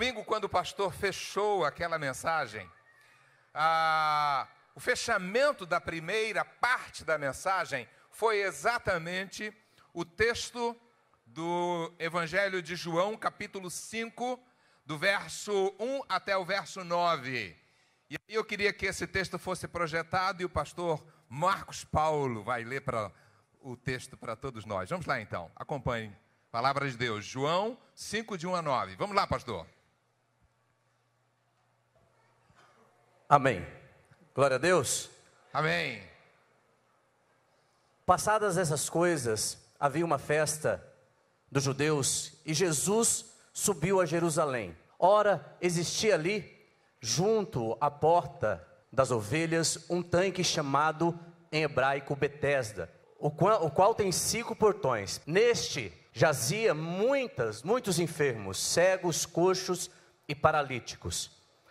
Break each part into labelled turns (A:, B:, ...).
A: domingo, quando o pastor fechou aquela mensagem, ah, o fechamento da primeira parte da mensagem foi exatamente o texto do Evangelho de João, capítulo 5, do verso 1 até o verso 9. E aí eu queria que esse texto fosse projetado e o pastor Marcos Paulo vai ler para o texto para todos nós. Vamos lá então, acompanhe. Palavra de Deus, João 5, de 1 a 9. Vamos lá, pastor.
B: Amém. Glória a Deus.
A: Amém.
B: Passadas essas coisas, havia uma festa dos judeus e Jesus subiu a Jerusalém. Ora, existia ali, junto à porta das ovelhas, um tanque chamado em hebraico Betesda, o qual, o qual tem cinco portões. Neste jazia muitas, muitos enfermos, cegos, coxos e paralíticos,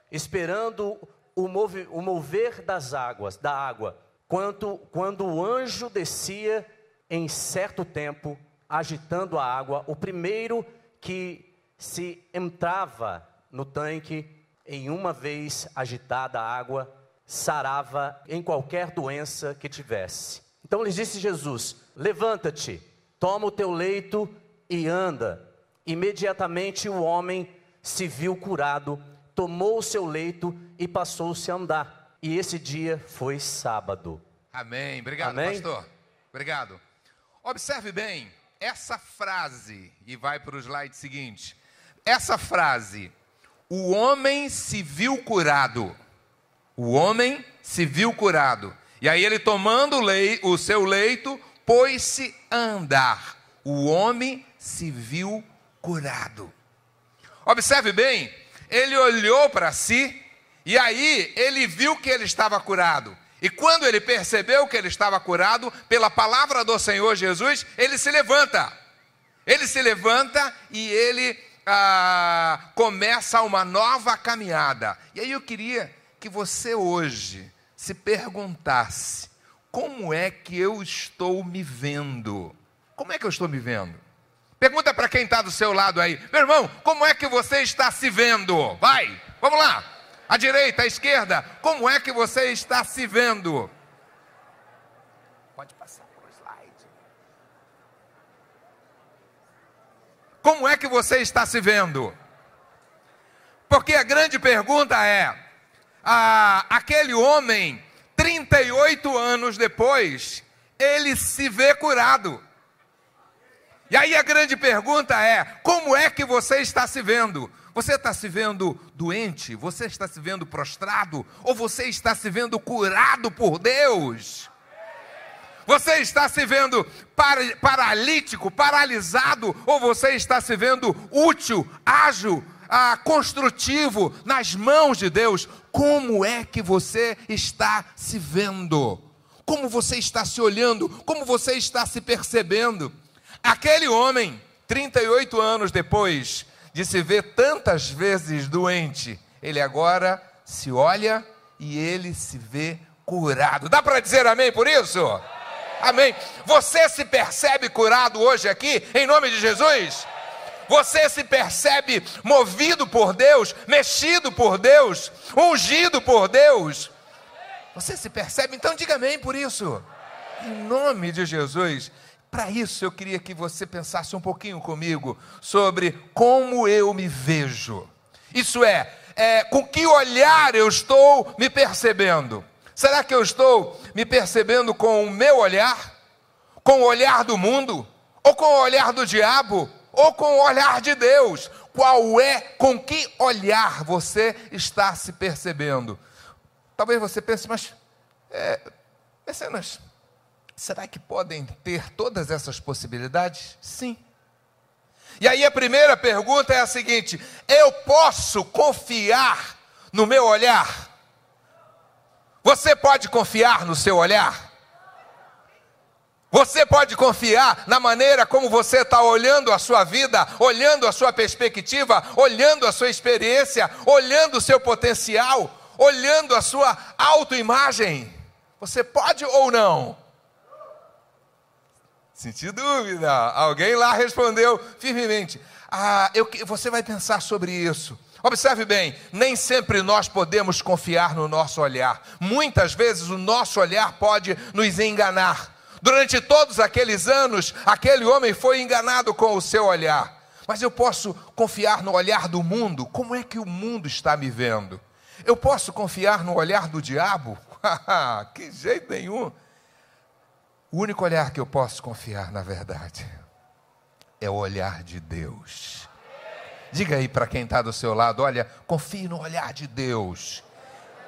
B: esperando o, mover, o mover das águas, da água, quanto, quando o anjo descia em certo tempo, agitando a água, o primeiro que se entrava no tanque, em uma vez agitada a água, sarava em qualquer doença que tivesse. Então lhes disse Jesus: Levanta-te, toma o teu leito e anda. Imediatamente o homem se viu curado, tomou o seu leito e passou-se a andar. E esse dia foi sábado.
A: Amém. Obrigado,
B: Amém?
A: pastor. Obrigado. Observe bem essa frase e vai para o slide seguinte. Essa frase: o homem se viu curado. O homem se viu curado. E aí ele tomando lei, o seu leito, pôs-se a andar. O homem se viu curado. Observe bem, ele olhou para si e aí ele viu que ele estava curado. E quando ele percebeu que ele estava curado, pela palavra do Senhor Jesus, ele se levanta. Ele se levanta e ele ah, começa uma nova caminhada. E aí eu queria que você hoje se perguntasse: como é que eu estou me vendo? Como é que eu estou me vendo? Pergunta para quem está do seu lado aí, meu irmão, como é que você está se vendo? Vai, vamos lá. À direita, à esquerda, como é que você está se vendo? Pode passar para o slide. Como é que você está se vendo? Porque a grande pergunta é: aquele homem, 38 anos depois, ele se vê curado. E aí a grande pergunta é: como é que você está se vendo? Você está se vendo doente? Você está se vendo prostrado? Ou você está se vendo curado por Deus? Você está se vendo paralítico, paralisado? Ou você está se vendo útil, ágil, ah, construtivo nas mãos de Deus? Como é que você está se vendo? Como você está se olhando? Como você está se percebendo? Aquele homem, 38 anos depois de se ver tantas vezes doente, ele agora se olha e ele se vê curado. Dá para dizer amém por isso? Amém. Você se percebe curado hoje aqui, em nome de Jesus? Você se percebe movido por Deus, mexido por Deus, ungido por Deus? Você se percebe? Então diga amém por isso. Em nome de Jesus. Para isso eu queria que você pensasse um pouquinho comigo sobre como eu me vejo. Isso é, é, com que olhar eu estou me percebendo? Será que eu estou me percebendo com o meu olhar? Com o olhar do mundo? Ou com o olhar do diabo? Ou com o olhar de Deus? Qual é, com que olhar você está se percebendo? Talvez você pense, mas, é, mecenas, será que podem ter todas essas possibilidades? Sim. E aí a primeira pergunta é a seguinte: eu posso confiar no meu olhar? Você pode confiar no seu olhar? Você pode confiar na maneira como você está olhando a sua vida, olhando a sua perspectiva, olhando a sua experiência, olhando o seu potencial, olhando a sua autoimagem. Você pode ou não? Senti dúvida. Alguém lá respondeu firmemente. Ah, eu, você vai pensar sobre isso. Observe bem, nem sempre nós podemos confiar no nosso olhar. Muitas vezes o nosso olhar pode nos enganar. Durante todos aqueles anos, aquele homem foi enganado com o seu olhar. Mas eu posso confiar no olhar do mundo? Como é que o mundo está me vendo? Eu posso confiar no olhar do diabo? que jeito nenhum. O único olhar que eu posso confiar, na verdade, é o olhar de Deus. Diga aí para quem está do seu lado: olha, confie no olhar de Deus.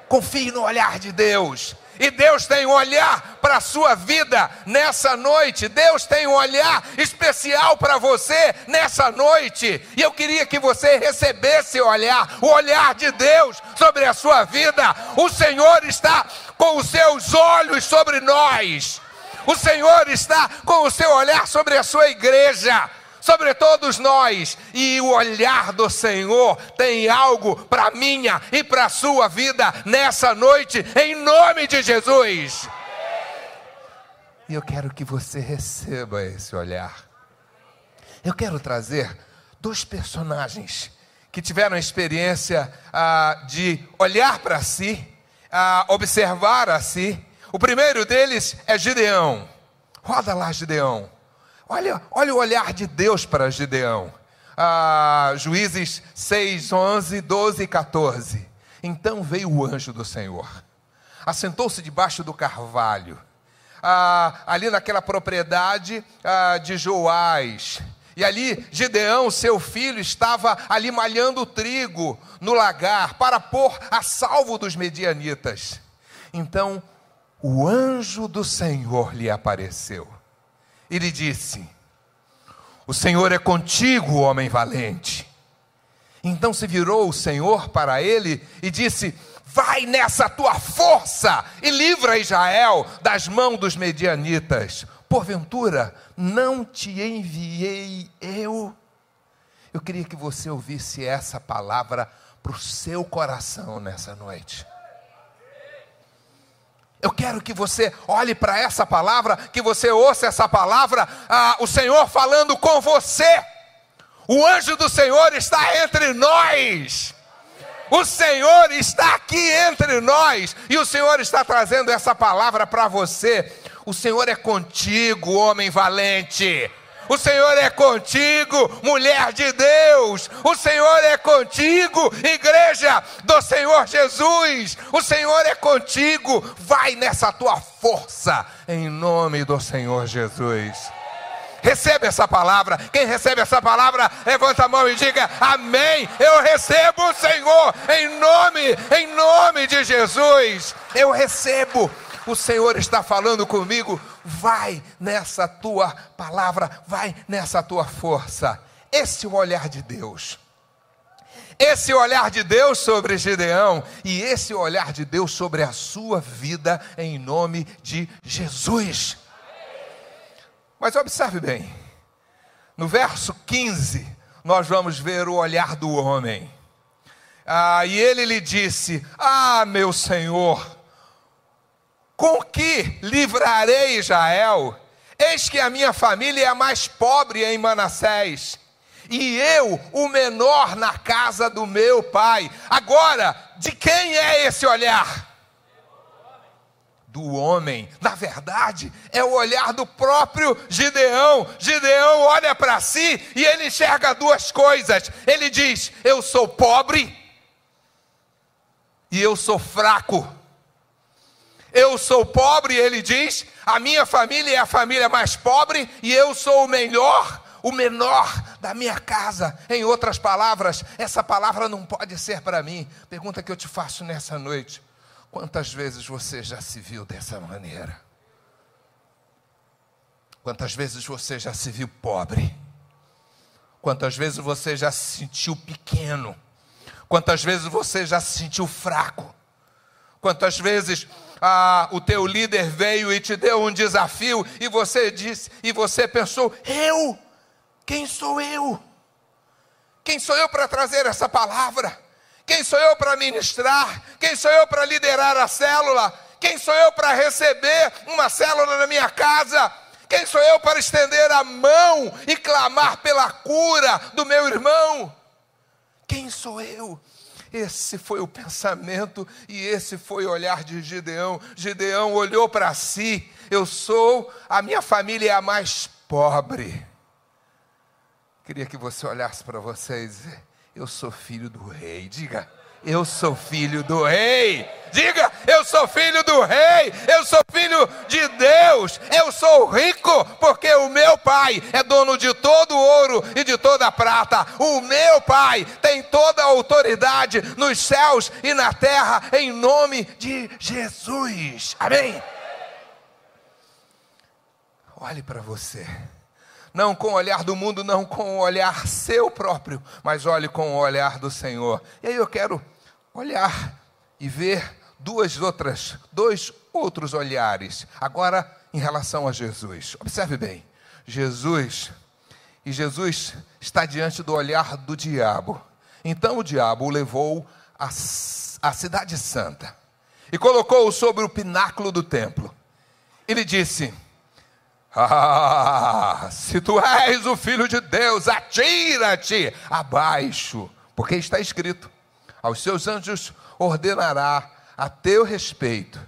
A: Confie no olhar de Deus. E Deus tem um olhar para a sua vida nessa noite. Deus tem um olhar especial para você nessa noite. E eu queria que você recebesse o olhar, o olhar de Deus sobre a sua vida. O Senhor está com os seus olhos sobre nós. O Senhor está com o seu olhar sobre a sua igreja sobre todos nós, e o olhar do Senhor tem algo para minha e para a sua vida nessa noite, em nome de Jesus. E eu quero que você receba esse olhar. Eu quero trazer dois personagens que tiveram a experiência ah, de olhar para si, ah, observar a si. O primeiro deles é Gideão. Roda lá, Gideão. Olha, olha o olhar de Deus para Gideão. Ah, Juízes 6, 11, 12 e 14. Então veio o anjo do Senhor, assentou-se debaixo do carvalho, ah, ali naquela propriedade ah, de Joás. E ali Gideão, seu filho, estava ali malhando trigo no lagar para pôr a salvo dos medianitas. Então o anjo do Senhor lhe apareceu e lhe disse: O Senhor é contigo, homem valente. Então se virou o Senhor para ele e disse: Vai nessa tua força e livra Israel das mãos dos medianitas. Porventura, não te enviei eu? Eu queria que você ouvisse essa palavra para o seu coração nessa noite. Eu quero que você olhe para essa palavra, que você ouça essa palavra, ah, o Senhor falando com você. O anjo do Senhor está entre nós. O Senhor está aqui entre nós e o Senhor está trazendo essa palavra para você. O Senhor é contigo, homem valente. O Senhor é contigo, mulher de Deus. O Senhor é contigo, igreja do Senhor Jesus. O Senhor é contigo. Vai nessa tua força, em nome do Senhor Jesus. Recebe essa palavra. Quem recebe essa palavra, levanta a mão e diga: Amém. Eu recebo, Senhor, em nome, em nome de Jesus. Eu recebo. O Senhor está falando comigo vai nessa tua palavra, vai nessa tua força. Esse é o olhar de Deus. Esse olhar de Deus sobre Gideão e esse olhar de Deus sobre a sua vida em nome de Jesus. Mas observe bem, no verso 15, nós vamos ver o olhar do homem. Ah, e ele lhe disse: Ah, meu senhor, com que livrarei Israel? Eis que a minha família é a mais pobre em Manassés, e eu, o menor na casa do meu pai. Agora, de quem é esse olhar? Do homem, na verdade, é o olhar do próprio Gideão. Gideão olha para si e ele enxerga duas coisas. Ele diz: Eu sou pobre e eu sou fraco. Eu sou pobre, ele diz, a minha família é a família mais pobre e eu sou o melhor, o menor da minha casa. Em outras palavras, essa palavra não pode ser para mim. Pergunta que eu te faço nessa noite: quantas vezes você já se viu dessa maneira? Quantas vezes você já se viu pobre? Quantas vezes você já se sentiu pequeno? Quantas vezes você já se sentiu fraco? Quantas vezes ah, o teu líder veio e te deu um desafio e você disse e você pensou: eu? Quem sou eu? Quem sou eu para trazer essa palavra? Quem sou eu para ministrar? Quem sou eu para liderar a célula? Quem sou eu para receber uma célula na minha casa? Quem sou eu para estender a mão e clamar pela cura do meu irmão? Quem sou eu? Esse foi o pensamento e esse foi o olhar de Gideão. Gideão olhou para si: eu sou, a minha família é a mais pobre. Queria que você olhasse para vocês. Eu sou filho do rei. Diga. Eu sou filho do rei. Diga, eu sou filho do rei. Eu sou filho de Deus. Eu sou rico porque o meu pai é dono de todo ouro e de toda prata. O meu pai tem toda a autoridade nos céus e na terra em nome de Jesus. Amém. Olhe para você não com o olhar do mundo, não com o olhar seu próprio, mas olhe com o olhar do Senhor. E aí eu quero olhar e ver duas outras, dois outros olhares. Agora em relação a Jesus. Observe bem. Jesus e Jesus está diante do olhar do diabo. Então o diabo o levou à, à cidade santa e colocou-o sobre o pináculo do templo. Ele disse: ah, se tu és o filho de Deus, atira-te abaixo, porque está escrito: aos seus anjos ordenará a teu respeito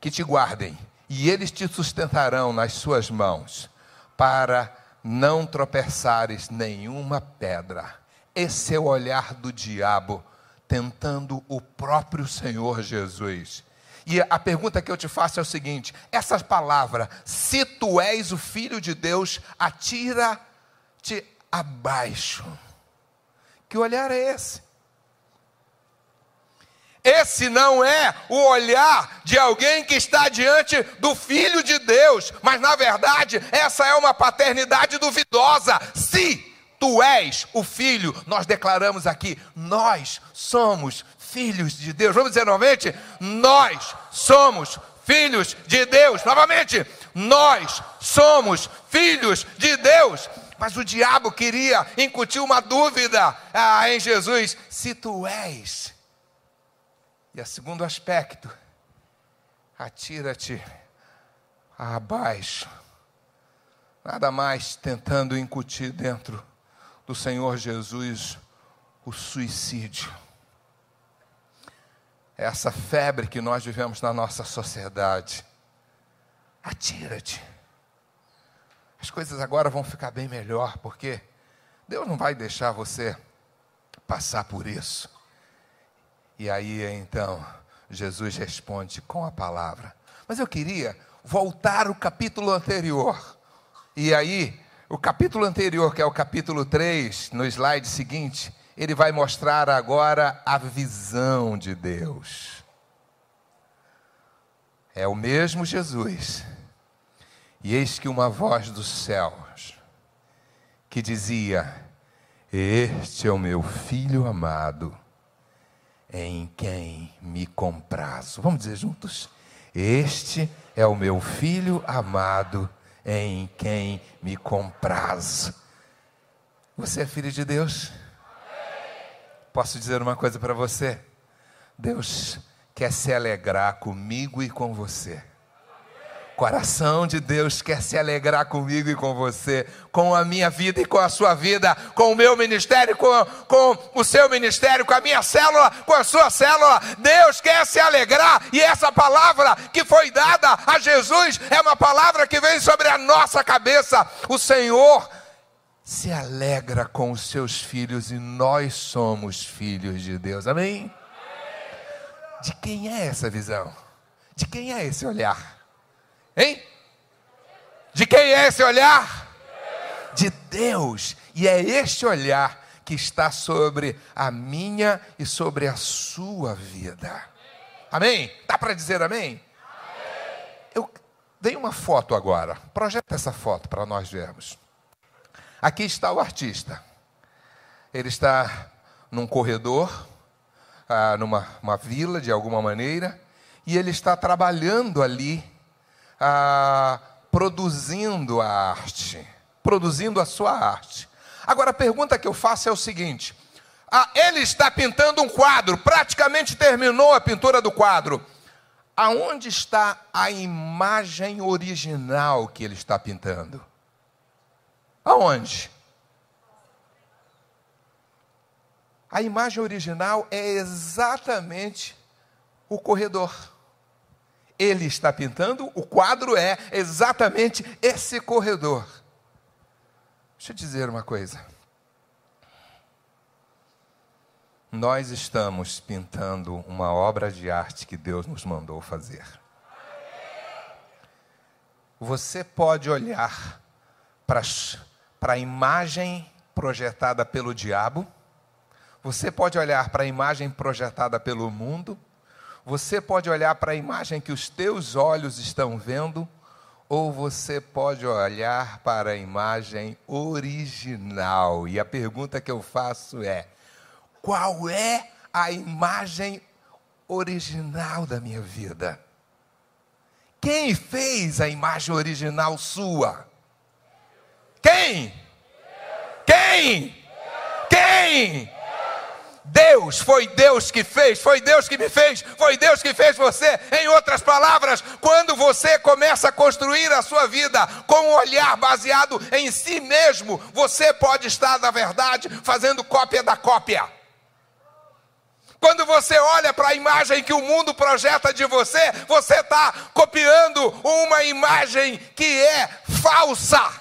A: que te guardem, e eles te sustentarão nas suas mãos, para não tropeçares nenhuma pedra. Esse é o olhar do diabo tentando o próprio Senhor Jesus. E a pergunta que eu te faço é o seguinte: essa palavra, se tu és o filho de Deus, atira-te abaixo. Que olhar é esse? Esse não é o olhar de alguém que está diante do Filho de Deus, mas na verdade essa é uma paternidade duvidosa. Se tu és o Filho, nós declaramos aqui, nós somos filhos de Deus. Vamos dizer novamente? Nós somos filhos de Deus. Novamente, nós somos filhos de Deus. Mas o diabo queria incutir uma dúvida ah, em Jesus: se tu és. E a segundo aspecto, atira-te abaixo. Nada mais tentando incutir dentro do Senhor Jesus o suicídio essa febre que nós vivemos na nossa sociedade. Atira-te. As coisas agora vão ficar bem melhor, porque Deus não vai deixar você passar por isso. E aí então, Jesus responde com a palavra. Mas eu queria voltar ao capítulo anterior. E aí, o capítulo anterior, que é o capítulo 3, no slide seguinte, ele vai mostrar agora a visão de Deus. É o mesmo Jesus. E eis que uma voz dos céus que dizia: Este é o meu filho amado, em quem me comprazo. Vamos dizer juntos? Este é o meu filho amado, em quem me comprazo. Você é filho de Deus? Posso dizer uma coisa para você? Deus quer se alegrar comigo e com você. Coração de Deus quer se alegrar comigo e com você, com a minha vida e com a sua vida, com o meu ministério, com, com o seu ministério, com a minha célula, com a sua célula. Deus quer se alegrar e essa palavra que foi dada a Jesus é uma palavra que vem sobre a nossa cabeça. O Senhor se alegra com os seus filhos e nós somos filhos de Deus. Amém? De quem é essa visão? De quem é esse olhar? Hein? De quem é esse olhar? De Deus. E é este olhar que está sobre a minha e sobre a sua vida. Amém? Dá para dizer amém? Eu dei uma foto agora. Projeta essa foto para nós vermos. Aqui está o artista. Ele está num corredor, ah, numa uma vila de alguma maneira, e ele está trabalhando ali, ah, produzindo a arte, produzindo a sua arte. Agora a pergunta que eu faço é o seguinte: ah, ele está pintando um quadro, praticamente terminou a pintura do quadro. Aonde está a imagem original que ele está pintando? Aonde? A imagem original é exatamente o corredor. Ele está pintando, o quadro é exatamente esse corredor. Deixa eu dizer uma coisa. Nós estamos pintando uma obra de arte que Deus nos mandou fazer. Você pode olhar para a imagem projetada pelo diabo, você pode olhar para a imagem projetada pelo mundo, você pode olhar para a imagem que os teus olhos estão vendo, ou você pode olhar para a imagem original. E a pergunta que eu faço é: qual é a imagem original da minha vida? Quem fez a imagem original sua? Quem? Quem? Quem? Deus, foi Deus que fez, foi Deus que me fez, foi Deus que fez você. Em outras palavras, quando você começa a construir a sua vida com um olhar baseado em si mesmo, você pode estar, na verdade, fazendo cópia da cópia. Quando você olha para a imagem que o mundo projeta de você, você está copiando uma imagem que é falsa.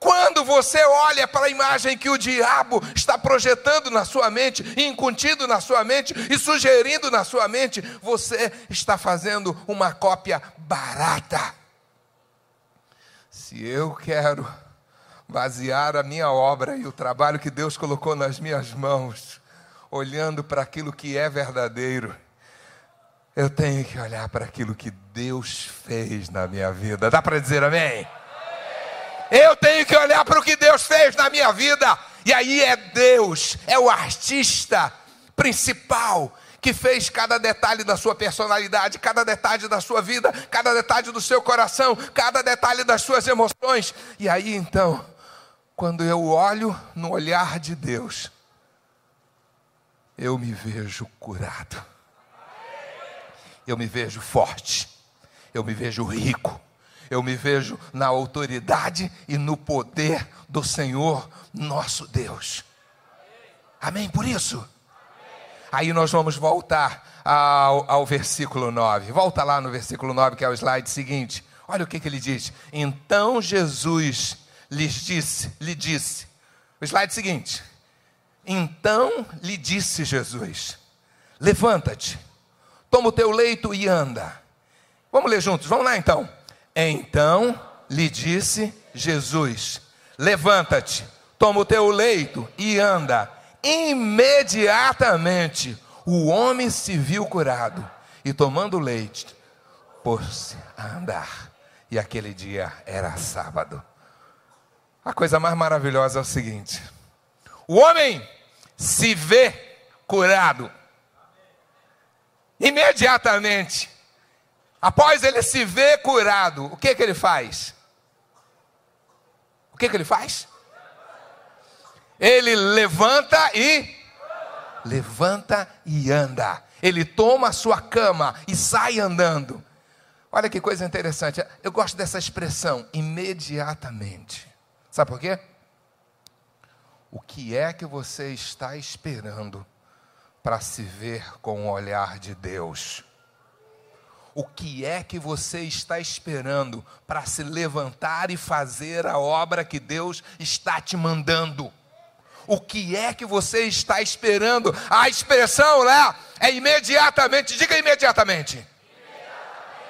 A: Quando você olha para a imagem que o diabo está projetando na sua mente, incutindo na sua mente e sugerindo na sua mente, você está fazendo uma cópia barata. Se eu quero basear a minha obra e o trabalho que Deus colocou nas minhas mãos olhando para aquilo que é verdadeiro, eu tenho que olhar para aquilo que Deus fez na minha vida. Dá para dizer amém? Olhar para o que Deus fez na minha vida. E aí é Deus, é o artista principal que fez cada detalhe da sua personalidade, cada detalhe da sua vida, cada detalhe do seu coração, cada detalhe das suas emoções. E aí então, quando eu olho no olhar de Deus, eu me vejo curado. Eu me vejo forte. Eu me vejo rico. Eu me vejo na autoridade e no poder do Senhor nosso Deus. Amém? Por isso. Aí nós vamos voltar ao, ao, versículo 9. Volta lá no versículo 9, que é o slide seguinte. Olha o que, que ele diz. Então Jesus lhes disse, lhe disse. O slide seguinte. Então lhe disse Jesus: Levanta-te, toma o teu leito e anda. Vamos ler juntos, vamos lá então. Então lhe disse Jesus: Levanta-te, toma o teu leito e anda. Imediatamente o homem se viu curado e, tomando leite, pôs-se a andar. E aquele dia era sábado. A coisa mais maravilhosa é o seguinte: o homem se vê curado. Imediatamente, após ele se ver curado, o que que ele faz? O que que ele faz? Ele levanta e levanta e anda. Ele toma a sua cama e sai andando. Olha que coisa interessante. Eu gosto dessa expressão, imediatamente. Sabe por quê? O que é que você está esperando para se ver com o olhar de Deus? O que é que você está esperando para se levantar e fazer a obra que Deus está te mandando? O que é que você está esperando? A expressão lá é imediatamente. Diga imediatamente.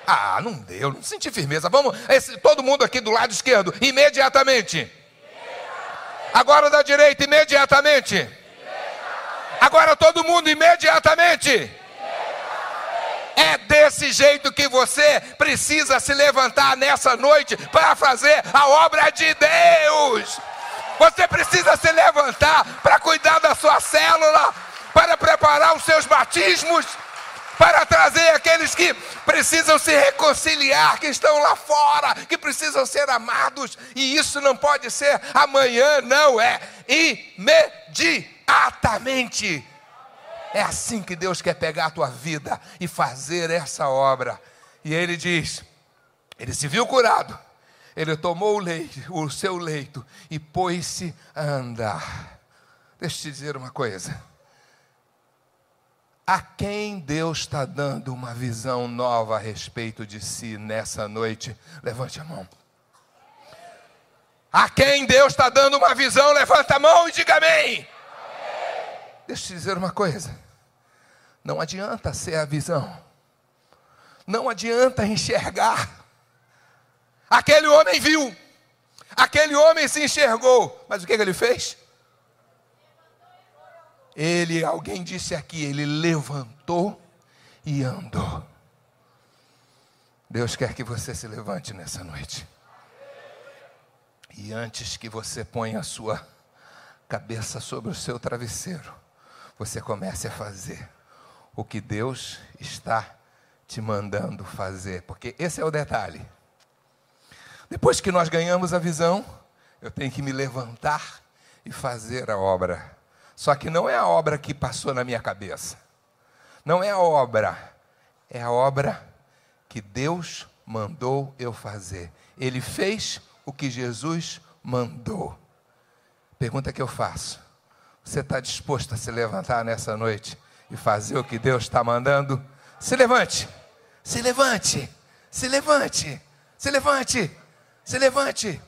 A: Ah, não deu, não senti firmeza. Vamos, esse, todo mundo aqui do lado esquerdo, imediatamente. Agora da direita, imediatamente. Agora todo mundo, imediatamente. É desse jeito que você precisa se levantar nessa noite para fazer a obra de Deus. Você precisa se levantar para cuidar da sua célula, para preparar os seus batismos para trazer aqueles que precisam se reconciliar, que estão lá fora, que precisam ser amados, e isso não pode ser amanhã, não, é imediatamente. É assim que Deus quer pegar a tua vida e fazer essa obra. E ele diz: ele se viu curado, ele tomou o leito, o seu leito e pôs-se a andar. Deixa eu te dizer uma coisa. A quem Deus está dando uma visão nova a respeito de si nessa noite? Levante a mão. A quem Deus está dando uma visão, levanta a mão e diga amém. Deixa eu te dizer uma coisa. Não adianta ser a visão. Não adianta enxergar. Aquele homem viu. Aquele homem se enxergou. Mas o que, que ele fez? Ele, alguém disse aqui, ele levantou e andou. Deus quer que você se levante nessa noite. E antes que você ponha a sua cabeça sobre o seu travesseiro, você comece a fazer o que Deus está te mandando fazer, porque esse é o detalhe. Depois que nós ganhamos a visão, eu tenho que me levantar e fazer a obra só que não é a obra que passou na minha cabeça. Não é a obra, é a obra que Deus mandou eu fazer. Ele fez o que Jesus mandou. Pergunta que eu faço: você está disposto a se levantar nessa noite e fazer o que Deus está mandando? Se levante, se levante, se levante, se levante, se levante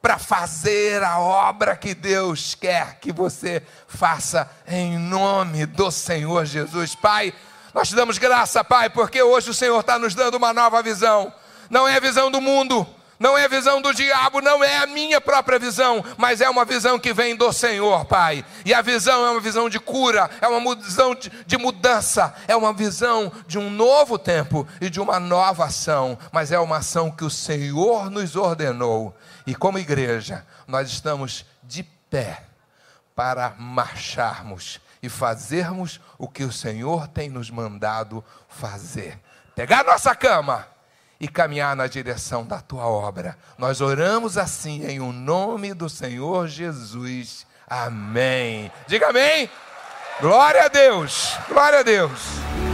A: para fazer a obra que Deus quer que você faça em nome do Senhor Jesus. Pai, nós te damos graça, Pai, porque hoje o Senhor está nos dando uma nova visão. Não é a visão do mundo, não é a visão do diabo, não é a minha própria visão, mas é uma visão que vem do Senhor, Pai. E a visão é uma visão de cura, é uma visão de mudança, é uma visão de um novo tempo e de uma nova ação, mas é uma ação que o Senhor nos ordenou. E como igreja, nós estamos de pé para marcharmos e fazermos o que o Senhor tem nos mandado fazer. Pegar nossa cama e caminhar na direção da tua obra. Nós oramos assim em o um nome do Senhor Jesus. Amém. Diga amém. Glória a Deus. Glória a Deus.